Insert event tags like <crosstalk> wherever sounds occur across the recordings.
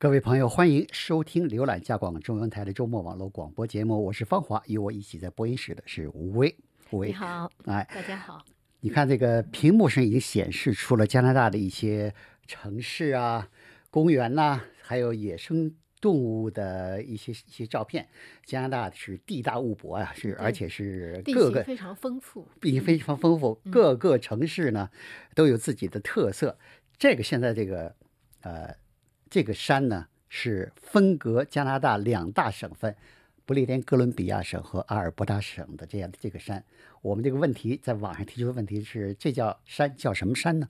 各位朋友，欢迎收听浏览加广中文台的周末网络广播节目，我是方华，与我一起在播音室的是吴威。吴威，你好，哎，大家好。你看这个屏幕上已经显示出了加拿大的一些城市啊、公园呐、还有野生动物的一些一些照片。加拿大是地大物博啊，是而且是各个形非常丰富，地形非常丰富，各个城市呢都有自己的特色。这个现在这个呃这个山呢是分隔加拿大两大省份，不列颠哥伦比亚省和阿尔伯塔省的这样的这个山。我们这个问题在网上提出的问题是：这叫山叫什么山呢？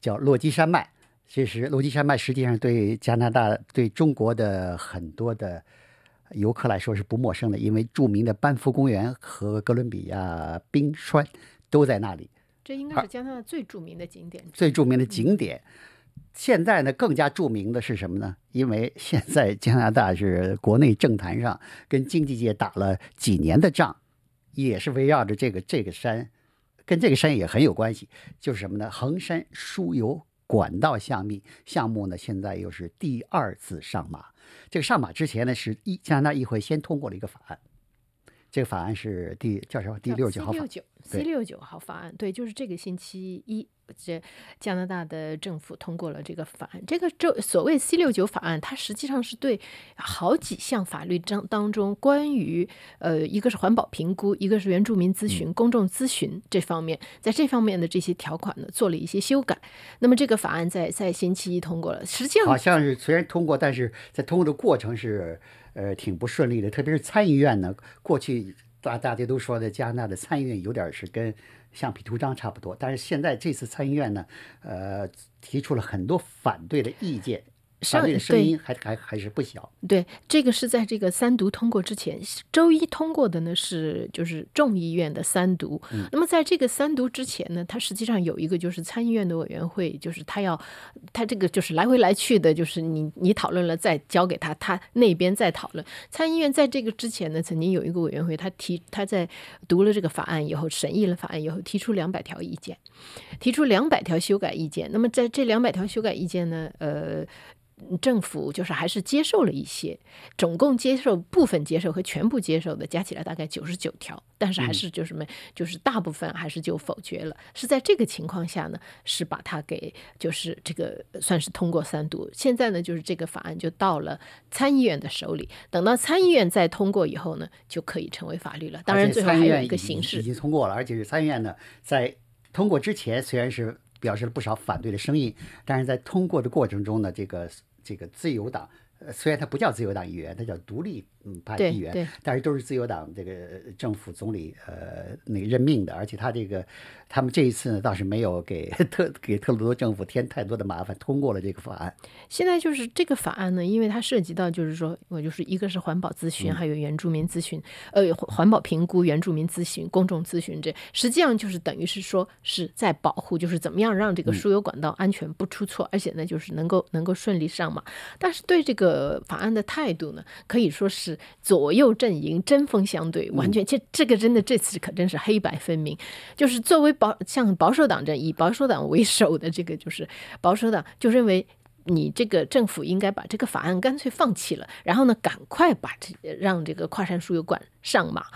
叫落基山脉。其实落基山脉实际上对加拿大、对中国的很多的游客来说是不陌生的，因为著名的班夫公园和哥伦比亚冰川都在那里。这应该是加拿大最著名的景点。最著名的景点。现在呢，更加著名的是什么呢？因为现在加拿大是国内政坛上跟经济界打了几年的仗，也是围绕着这个这个山，跟这个山也很有关系。就是什么呢？衡山输油管道项目项目呢，现在又是第二次上马。这个上马之前呢，是一加拿大议会先通过了一个法案，这个法案是第叫什么？第六十九号法 C 六九 C 六九号法案，对，就是这个星期一，这加拿大的政府通过了这个法案。这个这所谓 C 六九法案，它实际上是对好几项法律章当中关于呃，一个是环保评估，一个是原住民咨询、公众咨询这方面，在这方面的这些条款呢，做了一些修改。那么这个法案在在星期一通过了，实际上好像是虽然通过，但是在通过的过程是呃挺不顺利的，特别是参议院呢，过去大大家都说的加拿大的参议院有点是跟橡皮图章差不多，但是现在这次参议院呢，呃，提出了很多反对的意见，反对的声音还还还是不小。对，这个是在这个三读通过之前，周一通过的呢是就是众议院的三读。那么在这个三读之前呢，它实际上有一个就是参议院的委员会，就是他要他这个就是来回来去的，就是你你讨论了再交给他，他那边再讨论。参议院在这个之前呢，曾经有一个委员会，他提他在读了这个法案以后，审议了法案以后，提出两百条意见，提出两百条修改意见。那么在这两百条修改意见呢，呃。政府就是还是接受了一些，总共接受部分接受和全部接受的加起来大概九十九条，但是还是就是么，就是大部分还是就否决了。是在这个情况下呢，是把它给就是这个算是通过三读。现在呢，就是这个法案就到了参议院的手里，等到参议院再通过以后呢，就可以成为法律了。当然，最后还有一个形式已经通过了，而且是参议院呢在通过之前虽然是表示了不少反对的声音，但是在通过的过程中呢，这个。这个自由党，虽然他不叫自由党议员，他叫独立嗯派议员，但是都是自由党这个政府总理呃那个任命的，而且他这个他们这一次呢倒是没有给 <laughs> 特给特鲁多政府添太多的麻烦，通过了这个法案。现在就是这个法案呢，因为它涉及到就是说我就是一个是环保咨询，还有原住民咨询，呃，环保评估、原住民咨询、公众咨询，这实际上就是等于是说是在保护，就是怎么样让这个输油管道安全不出错，而且呢就是能够能够顺利上马。但是对这个法案的态度呢，可以说是左右阵营针锋相对，完全这这个真的这次可真是黑白分明。就是作为保像保守党这以保守党为首的这个就是保守党就认为你这个政府应该把这个法案干脆放弃了，然后呢赶快把这让这个跨山输油管上马。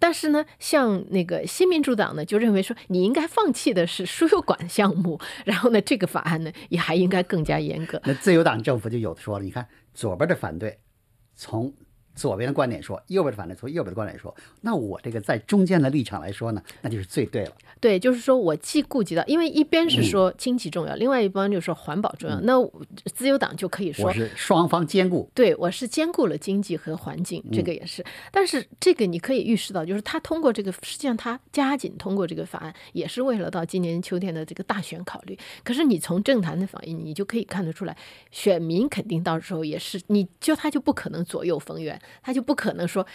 但是呢，像那个新民主党呢，就认为说你应该放弃的是输油管项目，然后呢，这个法案呢也还应该更加严格。那自由党政府就有的说了，你看左边的反对，从左边的观点说，右边的反对从右边的观点说，那我这个在中间的立场来说呢，那就是最对了。对，就是说我既顾及到，因为一边是说经济重要，另外一方就是说环保重要，那自由党就可以说我是双方兼顾。对，我是兼顾了经济和环境，这个也是。但是这个你可以预示到，就是他通过这个，实际上他加紧通过这个法案，也是为了到今年秋天的这个大选考虑。可是你从政坛的反应，你就可以看得出来，选民肯定到时候也是，你就他就不可能左右逢源。他就不可能说，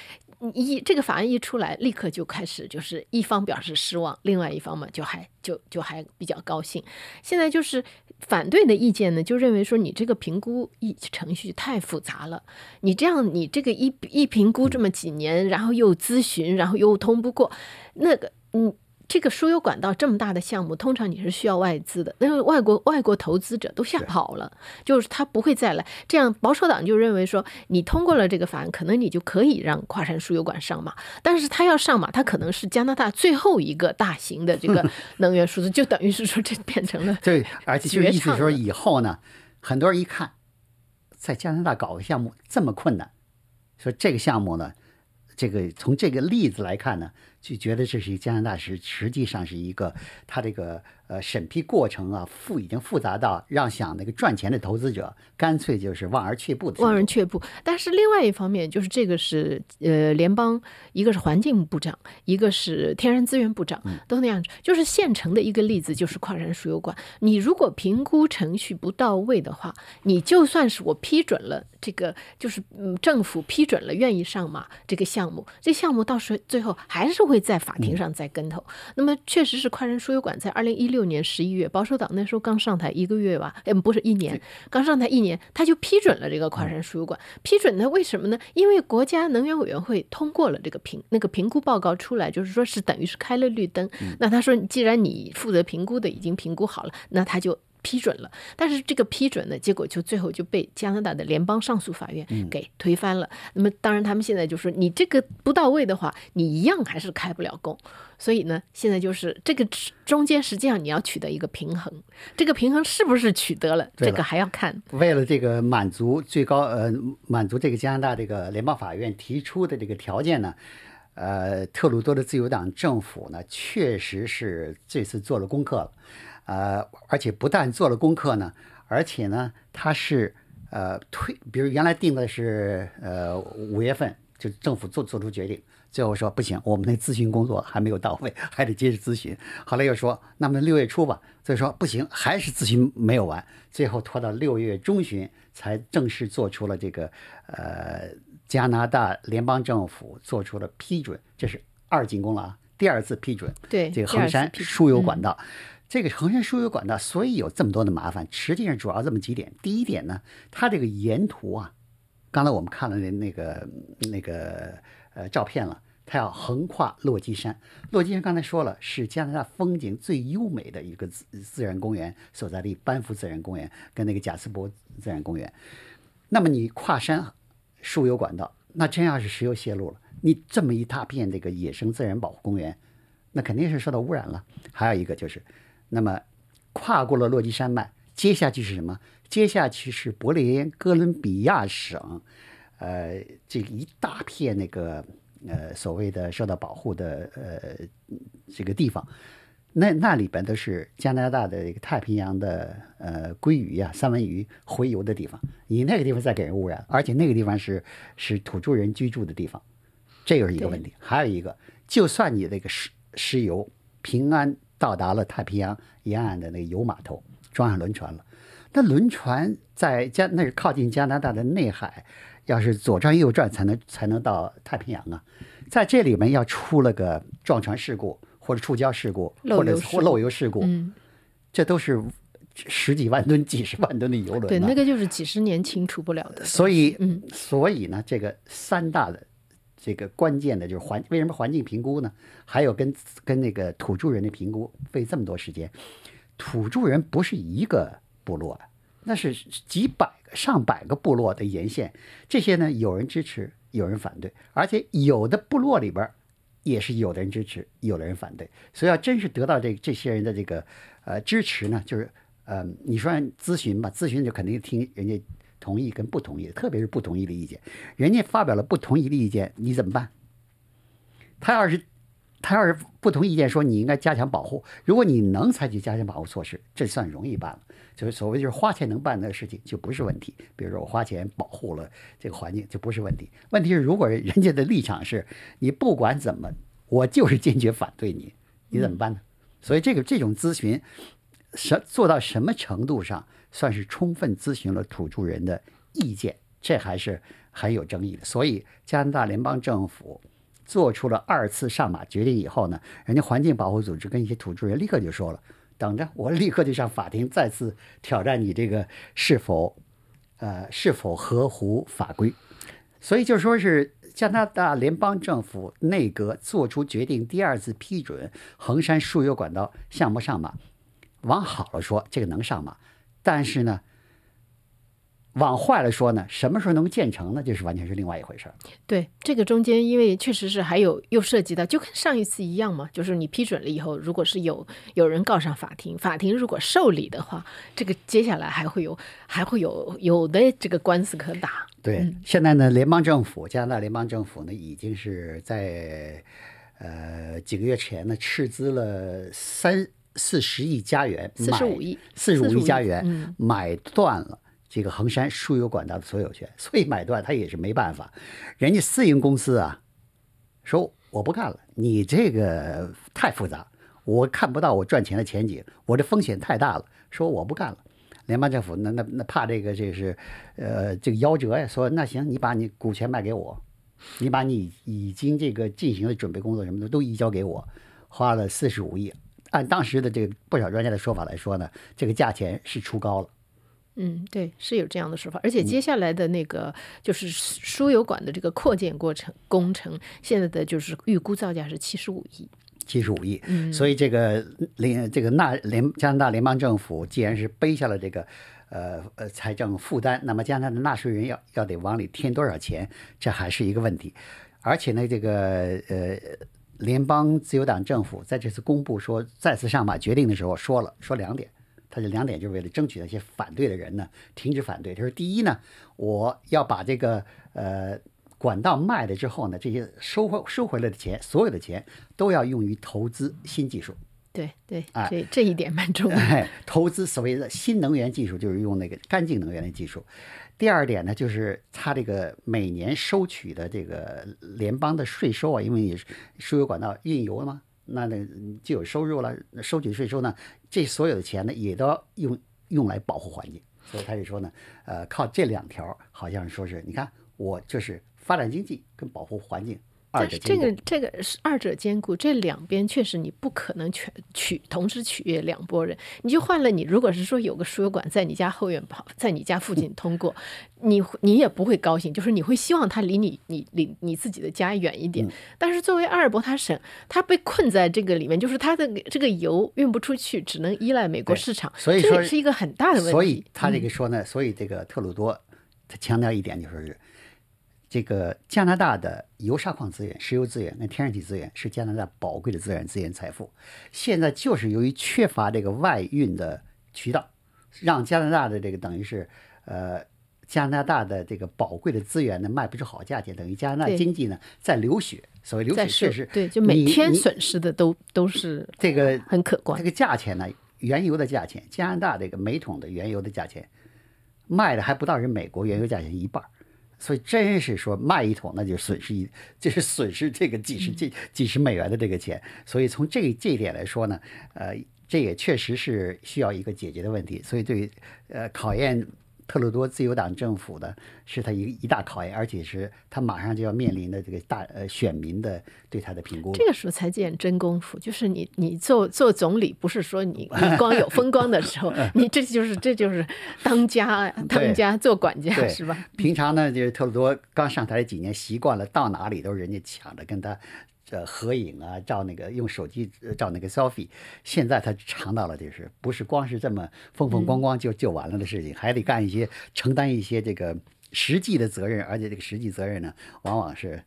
一这个法案一出来，立刻就开始就是一方表示失望，另外一方嘛就还就就还比较高兴。现在就是反对的意见呢，就认为说你这个评估一程序太复杂了，你这样你这个一一评估这么几年，然后又咨询，然后又通不过，那个嗯。这个输油管道这么大的项目，通常你是需要外资的，那个外国外国投资者都吓跑了，就是他不会再来。这样保守党就认为说，你通过了这个法案，可能你就可以让跨山输油管上马，但是他要上马，他可能是加拿大最后一个大型的这个 <laughs> 能源输出，就等于是说这变成了对，而且就绝意思是说以后呢，很多人一看，在加拿大搞个项目这么困难，说这个项目呢，这个从这个例子来看呢，就觉得这是一加拿大是实际上是一个它这个呃审批过程啊复已经复杂到让想那个赚钱的投资者干脆就是望而却步的。望而却步。但是另外一方面，就是这个是呃联邦，一个是环境部长，一个是天然资源部长，都那样子。就是现成的一个例子，就是矿山输油管。你如果评估程序不到位的话，你就算是我批准了这个，就是嗯政府批准了愿意上马这个项目，这项目到时候最后还是会在法庭上栽跟头。那么确实是跨山输油管在二零一六年十一月，保守党那时候刚上台一个月吧，嗯，不是一年，刚上台一年，他就批准了这个跨山输油管。批准呢？为什么呢？因为国家能源委员会通过了这个评那个评估报告出来，就是说是等于是开了绿灯。那他说，既然你负责评估的已经评估好了，那他就。批准了，但是这个批准呢，结果就最后就被加拿大的联邦上诉法院给推翻了。那么，当然他们现在就说，你这个不到位的话，你一样还是开不了工。所以呢，现在就是这个中间实际上你要取得一个平衡，这个平衡是不是取得了，了这个还要看。为了这个满足最高呃满足这个加拿大这个联邦法院提出的这个条件呢，呃，特鲁多的自由党政府呢，确实是这次做了功课了，呃，而且不但做了功课呢，而且呢，他是呃推，比如原来定的是呃五月份，就政府做做出决定，最后说不行，我们那咨询工作还没有到位，还得接着咨询。后来又说，那么六月初吧，所以说不行，还是咨询没有完，最后拖到六月中旬才正式做出了这个呃加拿大联邦政府做出了批准，这是二进宫了啊，第二次批准对这个衡山输油管道。这个衡山输油管道，所以有这么多的麻烦，实际上主要这么几点。第一点呢，它这个沿途啊，刚才我们看了那那个那个呃照片了，它要横跨落基山。落基山刚才说了，是加拿大风景最优美的一个自自然公园所在地，班夫自然公园跟那个贾斯伯自然公园。那么你跨山输油管道，那真要是石油泄露了，你这么一大片这个野生自然保护公园，那肯定是受到污染了。还有一个就是，那么跨过了落基山脉，接下去是什么？接下去是伯利哥伦比亚省，呃，这一大片那个呃所谓的受到保护的呃这个地方。那那里边都是加拿大的一个太平洋的呃鲑鱼呀、三文鱼洄游的地方，你那个地方再给人污染，而且那个地方是是土著人居住的地方，这又是一个问题。还有一个，就算你那个石石油平安到达了太平洋沿岸的那个油码头，装上轮船了，那轮船在加那是靠近加拿大的内海，要是左转右转才能才能到太平洋啊，在这里面要出了个撞船事故。或者触礁事故，或者漏油事故或漏油事故，嗯，这都是十几万吨、几十万吨的油轮呢。对，那个就是几十年清除不了的。所以，嗯，所以呢，这个三大的这个关键的就是环，为什么环境评估呢？还有跟跟那个土著人的评估费这么多时间？土著人不是一个部落，那是几百个、上百个部落的沿线，这些呢，有人支持，有人反对，而且有的部落里边也是有的人支持，有的人反对，所以要真是得到这这些人的这个呃支持呢，就是呃，你说咨询吧，咨询就肯定听人家同意跟不同意，特别是不同意的意见，人家发表了不同意的意见，你怎么办？他要是他要是不同意见，说你应该加强保护，如果你能采取加强保护措施，这算容易办了。就是所谓就是花钱能办的事情就不是问题。比如说我花钱保护了这个环境就不是问题。问题是如果人家的立场是你不管怎么，我就是坚决反对你，你怎么办呢？所以这个这种咨询，什做到什么程度上算是充分咨询了土著人的意见，这还是很有争议的。所以加拿大联邦政府。做出了二次上马决定以后呢，人家环境保护组织跟一些土著人立刻就说了，等着我立刻就上法庭再次挑战你这个是否，呃是否合乎法规。所以就说是加拿大联邦政府内阁做出决定，第二次批准衡山输油管道项目上马。往好了说，这个能上马，但是呢，往坏了说呢，什么时候能建成呢？就是完全是另外一回事儿。对，这个中间因为确实是还有又涉及到，就跟上一次一样嘛，就是你批准了以后，如果是有有人告上法庭，法庭如果受理的话，这个接下来还会有还会有有的这个官司可打。对，现在呢，联邦政府加拿大联邦政府呢，已经是在呃几个月前呢，斥资了三四十亿加元，四十五亿，四十五亿加元、嗯买断了这个衡山输油管道的所有权，<laughs> 所以买断他也是没办法。人家私营公司啊，说我不干了，你这个太复杂，我看不到我赚钱的前景，我这风险太大了，说我不干了。联邦政府那那那怕这个这是，呃，这个夭折呀，说那行，你把你股权卖给我，你把你已经这个进行的准备工作什么的都移交给我，花了四十五亿。按当时的这个不少专家的说法来说呢，这个价钱是出高了。嗯，对，是有这样的说法，而且接下来的那个就是输油管的这个扩建过程工程，现在的就是预估造价是七十五亿。七十五亿，所以这个联这个纳联加拿大联邦政府既然是背下了这个呃呃财政负担，那么加拿大的纳税人要要得往里添多少钱，这还是一个问题。而且呢，这个呃联邦自由党政府在这次公布说再次上马决定的时候说了说两点，他这两点就是为了争取那些反对的人呢停止反对。他说第一呢，我要把这个呃。管道卖了之后呢，这些收回收回来的钱，所有的钱都要用于投资新技术。对对，哎这这一点蛮重要。哎，<laughs> 投资所谓的新能源技术，就是用那个干净能源的技术。第二点呢，就是它这个每年收取的这个联邦的税收啊，因为你输油管道运油嘛，那那就有收入了，收取税收呢，这所有的钱呢，也都要用用来保护环境。所以他就说呢，呃，靠这两条，好像说是你看我就是发展经济跟保护环境二但是这。个这个是二者兼顾，这两边确实你不可能全取同时取悦两拨人。你就换了你，如果是说有个输油管在你家后院跑，在你家附近通过，<laughs> 你你也不会高兴，就是你会希望它离你你离你自己的家远一嗯点。但是作为阿尔伯塔省，它被困在这个里面，就是它的这个油运不出去，只能依赖美国市场，所以说这也是一个很大的问题。嗯所以他这个说呢，所以这个特鲁多他强调一点，就说是这个加拿大的油砂矿资源、石油资源跟天然气资源是加拿大宝贵的自然资源财富。现在就是由于缺乏这个外运的渠道，让加拿大的这个等于是呃。加拿大的这个宝贵的资源呢，卖不出好价钱，等于加拿大对经济呢在流血。所谓流血，确实对，就每天损失的都都是这个很可观这。个价钱呢，原油的价钱，加拿大这个每桶的原油的价钱，卖的还不到人美国原油价钱一半儿所以真是说卖一桶那就损失一，<laughs> 就是损失这个几十几几十美元的这个钱。所以从这这一点来说呢，呃，这也确实是需要一个解决的问题。所以对于呃考验特鲁多自由党政府的是他一一大考验，而且是他马上就要面临的这个大呃选民的对他的评估。这个时候才见真功夫，就是你你做做总理，不是说你你光有风光的时候，<laughs> 你这就是这就是当家当家做管家是吧？平常呢，就是特鲁多刚上台几年，习惯了到哪里都是人家抢着跟他呃合影啊，照那个用手机呃照那个 selfie。现在他尝到了，就是不是光是这么风风光光就就完了的事情，还得干一些承担一些这个实际的责任，而且这个实际责任呢，往往是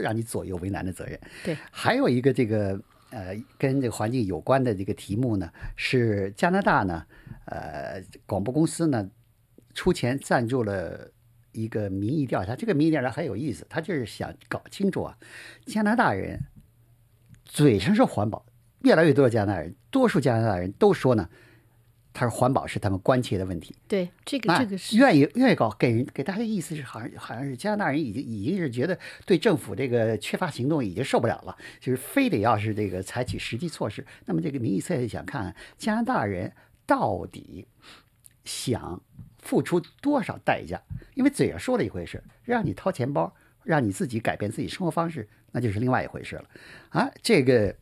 让你左右为难的责任。对，还有一个这个呃跟这个环境有关的这个题目呢，是加拿大呢，呃广播公司呢出钱赞助了一个民意调查。这个民意调查很有意思，他就是想搞清楚啊，加拿大人嘴上说环保，越来越多的加拿大人，多数加拿大人都说呢，他说环保是他们关切的问题。对，这个这个是愿意愿意搞，给人给大家的意思是，好像好像是加拿大人已经已经是觉得对政府这个缺乏行动已经受不了了，就是非得要是这个采取实际措施。那么这个民意测验想看看加拿大人到底想付出多少代价，因为嘴上说了一回事，让你掏钱包，让你自己改变自己生活方式，那就是另外一回事了啊。这个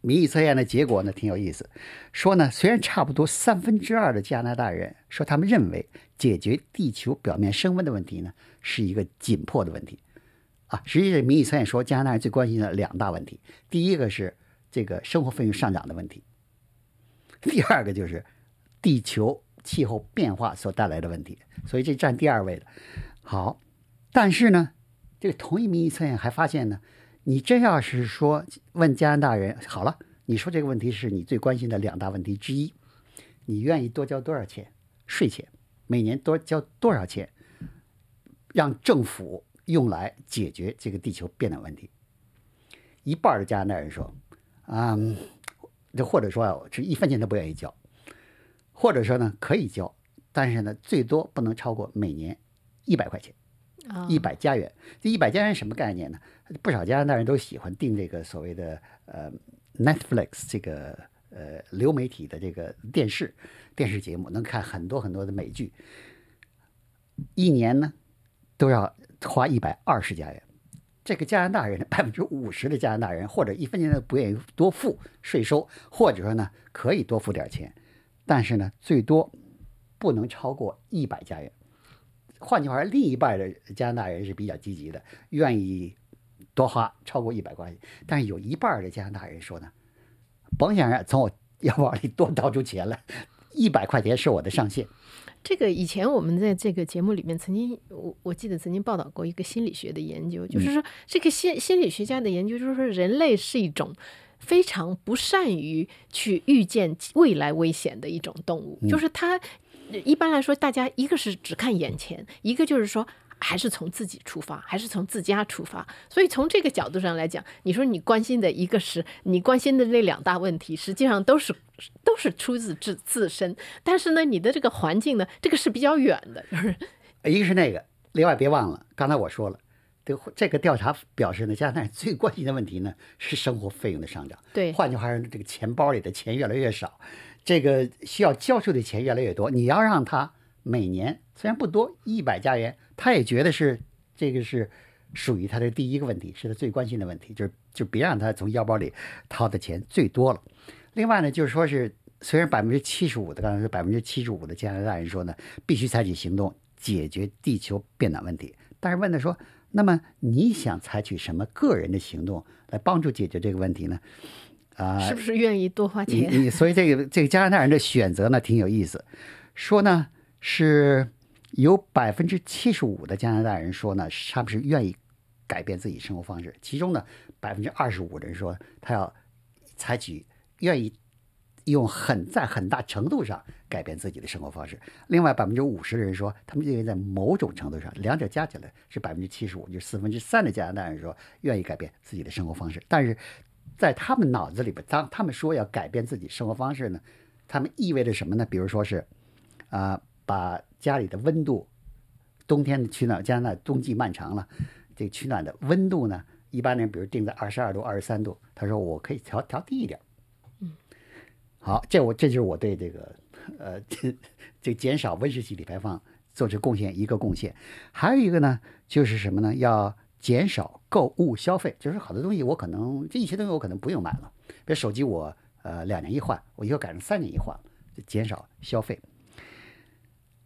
民意测验的结果呢，挺有意思。说呢，虽然差不多三分之二的加拿大人说他们认为解决地球表面升温的问题呢，是一个紧迫的问题，啊，实际上民意测验说加拿大人最关心的两大问题，第一个是这个生活费用上涨的问题，第二个就是地球气候变化所带来的问题，所以这占第二位的。好，但是呢，这个同一民意测验还发现呢，你真要是说问加拿大人，好了，你说这个问题是你最关心的两大问题之一，你愿意多交多少钱税钱？每年多交多少钱，让政府用来解决这个地球变暖问题？一半的加拿大人说，嗯，就或者说是一分钱都不愿意交，或者说呢可以交，但是呢最多不能超过每年一百块钱，一百加元。这一百加元什么概念呢？不少加拿大人都喜欢订这个所谓的呃 Netflix 这个。呃，流媒体的这个电视电视节目能看很多很多的美剧，一年呢都要花一百二十加元。这个加拿大人百分之五十的加拿大人或者一分钱都不愿意多付税收，或者说呢可以多付点钱，但是呢最多不能超过一百加元。换句话说，另一半的加拿大人是比较积极的，愿意多花超过一百块钱，但是有一半的加拿大人说呢。甭想着从我腰包里多掏出钱来，一百块钱是我的上限。这个以前我们在这个节目里面曾经，我我记得曾经报道过一个心理学的研究，就是说这个心心理学家的研究，就是说人类是一种非常不善于去预见未来危险的一种动物，就是它一般来说，大家一个是只看眼前，一个就是说。还是从自己出发，还是从自家出发？所以从这个角度上来讲，你说你关心的一个是你关心的那两大问题，实际上都是都是出自自自身。但是呢，你的这个环境呢，这个是比较远的，就是一个是那个。另外别忘了，刚才我说了，这这个调查表示呢，加拿大人最关心的问题呢是生活费用的上涨。对，换句话说，这个钱包里的钱越来越少，这个需要交税的钱越来越多。你要让他每年虽然不多，一百加元。他也觉得是这个是属于他的第一个问题，是他最关心的问题，就是就别让他从腰包里掏的钱最多了。另外呢，就是说是虽然百分之七十五的刚才说百分之七十五的加拿大人说呢，必须采取行动解决地球变暖问题，但是问他说，那么你想采取什么个人的行动来帮助解决这个问题呢？啊，是不是愿意多花钱？你所以这个这个加拿大人的选择呢挺有意思，说呢是。有百分之七十五的加拿大人说呢，他们是愿意改变自己生活方式。其中呢，百分之二十五的人说他要采取愿意用很在很大程度上改变自己的生活方式。另外百分之五十的人说，他们认为在某种程度上，两者加起来是百分之七十五，就是四分之三的加拿大人说愿意改变自己的生活方式。但是在他们脑子里边，当他们说要改变自己生活方式呢，他们意味着什么呢？比如说是啊。把家里的温度，冬天的取暖，加拿大冬季漫长了，这个取暖的温度呢，一般人比如定在二十二度、二十三度，他说我可以调调低一点。嗯，好，这我这就是我对这个呃 <laughs> 这减少温室气体排放做出贡献一个贡献。还有一个呢，就是什么呢？要减少购物消费，就是好多东西我可能这一些东西我可能不用买了，比如手机我呃两年一换，我以后改成三年一换，就减少消费。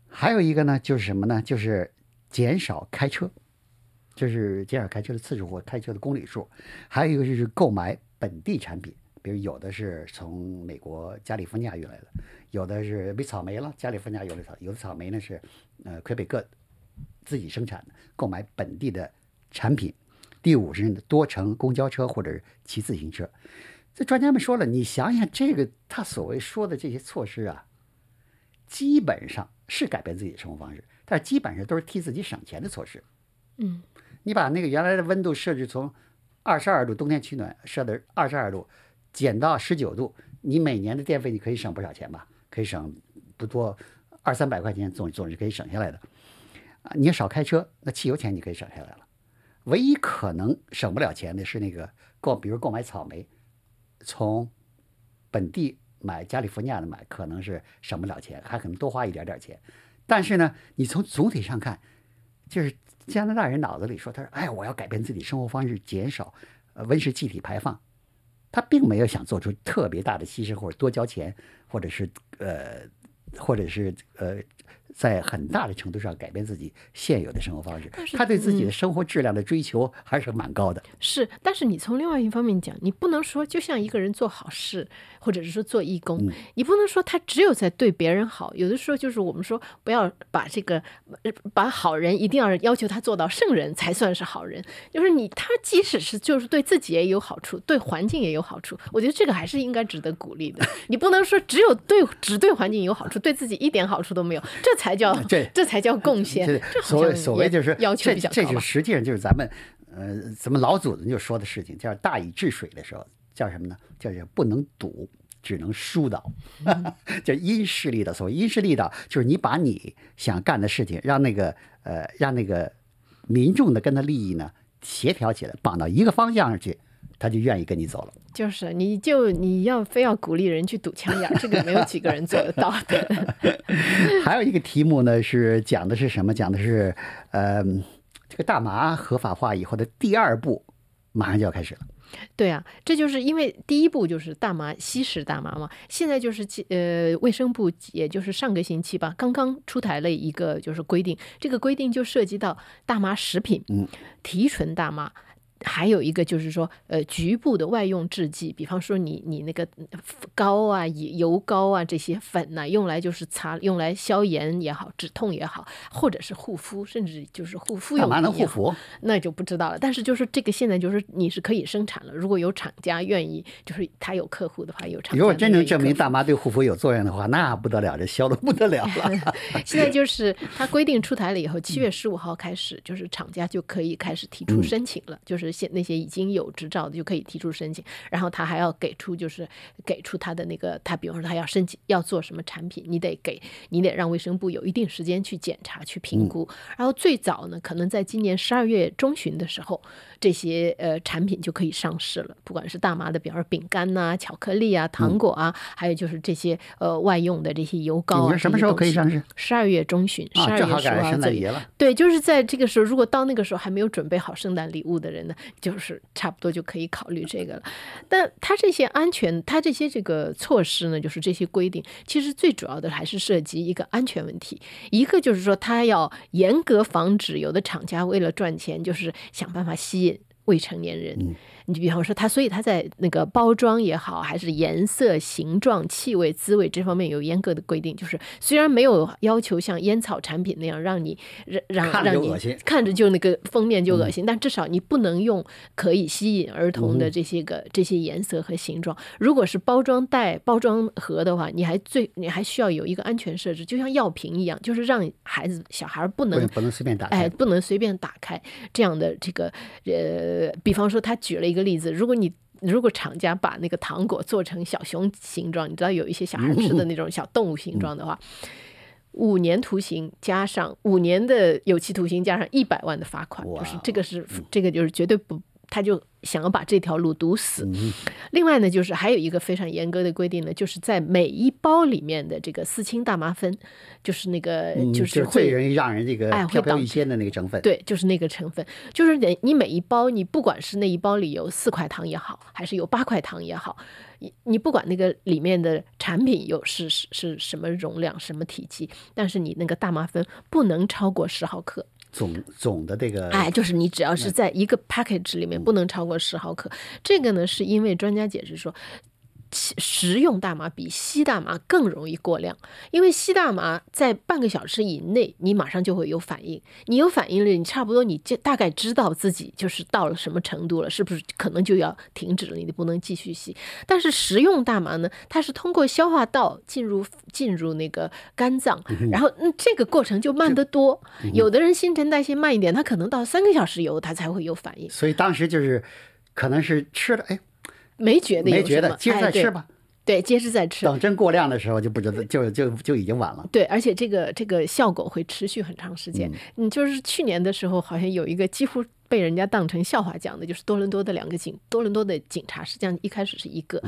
还有一个呢，就是什么呢？就是减少开车，就是减少开车的次数或开车的公里数。还有一个就是购买本地产品，比如有的是从美国加利福尼亚运来的，有的是没草莓了，加利福尼亚有的草，有的草莓呢是呃魁北克自己生产的，购买本地的产品。第五是多乘公交车或者是骑自行车。这专家们说了，你想想这个他所谓说的这些措施啊，基本上。是改变自己的生活方式，但是基本上都是替自己省钱的措施。嗯，你把那个原来的温度设置从二十二度，冬天取暖设的二十二度，减到十九度，你每年的电费你可以省不少钱吧？可以省不多二三百块钱，总总是可以省下来的。啊，你少开车，那汽油钱你可以省下来了。唯一可能省不了钱的是那个购，比如购买草莓，从本地。买加利福尼亚的买可能是省不了钱，还可能多花一点点钱。但是呢，你从总体上看，就是加拿大人脑子里说，他说：“哎，我要改变自己生活方式，减少温室气体排放。”他并没有想做出特别大的牺牲，或者多交钱，或者是呃，或者是呃在很大的程度上改变自己现有的生活方式他对自己嗯的生活质量的追求还是蛮高的。是，但是你从另外一方面讲，你不能说就像一个人做好事，或者是说做义工，你不能说他只有在对别人好。有的时候就是我们说不要把这个呃把好人一定要要求他做到圣人才算是好人，就是你他即使是就是对自己也有好处，对环境也有好处，我觉得这个还是应该值得鼓励的。你不能说只有对只对环境有好处，对自己一点好处都没有，这才叫这这才叫贡献。所谓所谓就是要求这这就比较高吧。实际上就是咱们呃咱们老祖宗就说的事情，叫大禹治水的时候叫什么呢？叫做不能堵。只能疏导，<laughs> 叫因势利导。所谓因势利导，就是你把你想干的事情，让那个呃，让那个民众的跟他利益呢协调起来，绑到一个方向上去，他就愿意跟你走了。就是，你就你要非要鼓励人去堵枪眼，<laughs> 这个没有几个人做得到的。<laughs> 还有一个题目呢，是讲的是什么？讲的是呃，这个大麻合法化以后的第二步，马上就要开始了。对啊，这就是因为第一步就是大麻吸食大麻嘛，现在就是呃卫生部也就是上个星期吧，刚刚出台了一个就是规定，这个规定就涉及到大麻食品、嗯提纯大麻。还有一个就是说，呃，局部的外用制剂，比方说你你那个膏啊、油膏啊这些粉呐、用来就是擦，用来消炎也好，止痛也好，或者是护肤，甚至就是护肤用干嘛能护肤？那就不知道了。但是就是这个现在就是你是可以生产了，如果有厂家愿意，就是他有客户的话，有厂家如果真能证明大，大麻对护肤有作用的话，那不得了，这销的不得了了。<laughs> 现在就是 <laughs> 它规定出台了以后，七月十五号开始，就是厂家就可以开始提出申请了，就是现那些已经有执照的就可以提出申请，然后他还要给出就是给出他的那个他比方说他要申请要做什么产品，你得给你得让卫生部有一定时间去检查去评估，然后最早呢可能在今年十二月中旬的时候，这些呃产品就可以上市了，不管是大麻的，比方说饼干呐、巧克力啊、糖果啊，还有就是这些呃外用的这些油膏啊，什么时候可以上市？十二月中旬，十啊，二月十五正好赶上号。对，就是在这个时候，如果到那个时候还没有准备好圣诞礼物的人呢，就是差不多就可以考虑这个了。但它这些安全，它这些这个措施呢，就是这些规定，其实最主要的还是涉及一个安全问题。一个就是说，它要严格防止有的厂家为了赚钱，就是想办法吸引未成年人。嗯你比方说它，所以它在那个包装也好，还是颜色、形状、气味、滋味这方面有严格的规定。就是虽然没有要求像烟草产品那样让你让让让你看着就那个封面就恶心，但至少你不能用可以吸引儿童嗯的这些个、这些颜色和形状。如果是包装袋、包装盒的话，你还最你还需要有一个安全设置，就像药瓶一样，就是让孩子小孩不能不能随便打哎，开。不能随便打开这样的这个呃，比方说他举了一个例子，如果你如果厂家把那个糖果做成小熊形状，你知道有一些小孩吃的那种小动物形状的话，五年徒刑加上五年的有期徒刑加上一百万的罚款，就是这个是这个就是绝对不，他就想要把这条路堵死。嗯另外呢，就是还有一个非常严格的规定呢，就是在每一包里面的这个四氢大麻酚，就是那个嗯，就是会最容易让人这个哎会导飘飘欲仙的那个成分。对，就是那个成分，就是你你每一包，你不管是那一包里有四块糖也好，还是有八块糖也好，你你不管那个里面的产品有是是是什么容量、什么体积，但是你那个大麻酚不能超过十毫克。总总的这个哎，就是你只要是在一个 package 里面不能超过十毫克。这个呢，是因为专家解释说。吸食用大麻比吸大麻更容易过量，因为吸大麻在半个小时以内，你马上就会有反应。你有反应了，你差不多你就大概知道自己就是到了什么程度了，是不是可能就要停止了，你不能继续吸。但是食用大麻呢，它是通过消化道进入进入那个肝脏，然后嗯这个过程就慢得多。有的人新陈代谢慢一点，他可能到三个小时以后他才会有反应，所以当时就是可能是吃了，哎，没觉得有什么，没觉得，接着再吃吧。对，接着再吃。等真过量的时候就不觉得，就就就已经晚了。对，而且这个这个效果会持续很长时间。嗯，就是去年的时候，好像有一个几乎被人家当成笑话讲的，就是多伦多的两个警，多伦多的警察，实际上一开始是一个，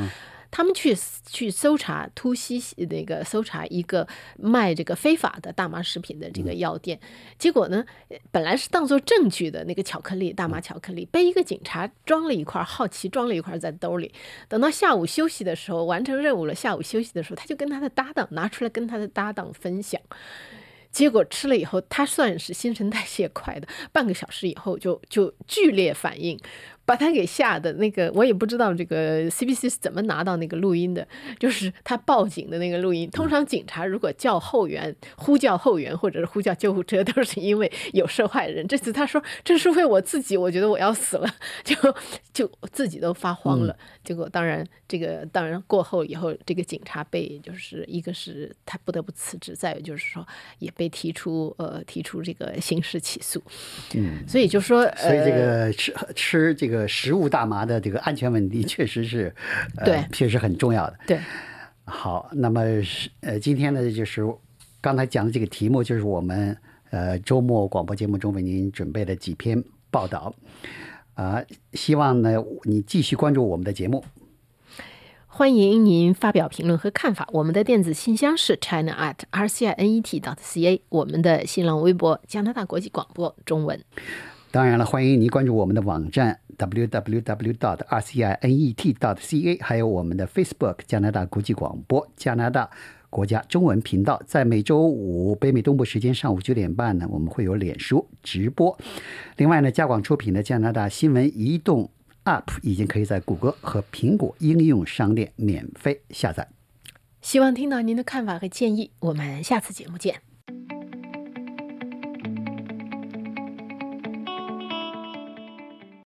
他们去去搜查突袭那个搜查一个卖这个非法的大麻食品的这个药店，结果呢，呃本来是当做证据的那个巧克力大麻巧克力，被一个警察装了一块，好奇装了一块在兜里，等到下午休息的时候，完成任务了，下午休息的时候，他就跟他的搭档拿出来跟他的搭档分享。结果吃了以后，他算是新陈代谢快的，半个小时以后就就剧烈反应。把他给吓的那个，我也不知道这个 CBC 是怎么拿到那个录音的，就是他报警的那个录音。通常警察如果叫后援、呼叫后援或者是呼叫救护车，都是因为有受害人。这次他说这是为我自己，我觉得我要死了，<laughs> 就就自己都发慌了。结果当然这个当然过后以后，这个警察被就是一个是他不得不辞职，再有就是说也被提出呃提出这个刑事起诉。嗯，所以就说所以这个吃吃这个。个食物大麻的这个安全问题确实是，对，确实很重要的。对，好，那么呃，今天呢，就是刚才讲的这个题目，就是我们呃周末广播节目中为您准备的几篇报道啊，希望呢你继续关注我们的节目。欢迎您发表评论和看法。我们的电子信箱是 china at r c i n e t dot c a，我们的新浪微博加拿大国际广播中文。当然了，欢迎您关注我们的网站 www.dot.rcinet.dot.ca，还有我们的 Facebook 加拿大国际广播加拿大国家中文频道。在每周五北美东部时间上午九点半呢，我们会有脸书直播。另外呢，加广出品的加拿大新闻移动 App 已经可以在谷歌和苹果应用商店免费下载。希望听到您的看法和建议。我们下次节目见。